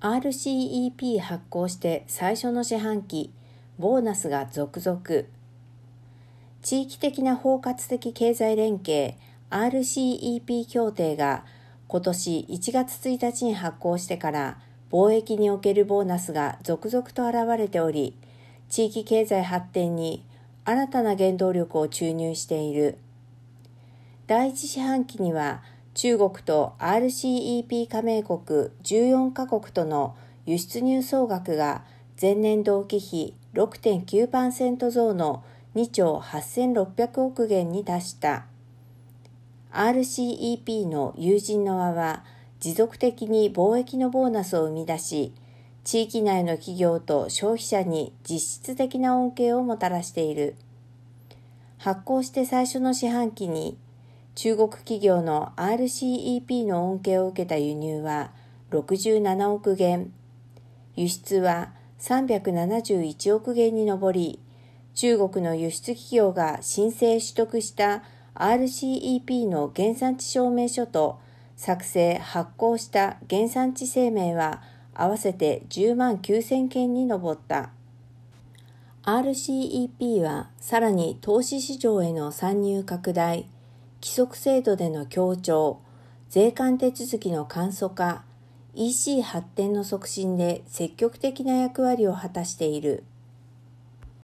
RCEP 発行して最初の四半期、ボーナスが続々。地域的な包括的経済連携 RCEP 協定が今年1月1日に発行してから貿易におけるボーナスが続々と現れており、地域経済発展に新たな原動力を注入している。第一四半期には中国と RCEP 加盟国14カ国との輸出入総額が前年同期比6.9%増の2兆8600億元に達した。RCEP の友人の輪は持続的に貿易のボーナスを生み出し、地域内の企業と消費者に実質的な恩恵をもたらしている。発行して最初の四半期に中国企業の RCEP の恩恵を受けた輸入は67億元、輸出は371億元に上り、中国の輸出企業が申請取得した RCEP の原産地証明書と作成・発行した原産地声明は合わせて10万9000件に上った。RCEP はさらに投資市場への参入拡大、規則制度での協調、税関手続きの簡素化、EC 発展の促進で積極的な役割を果たしている。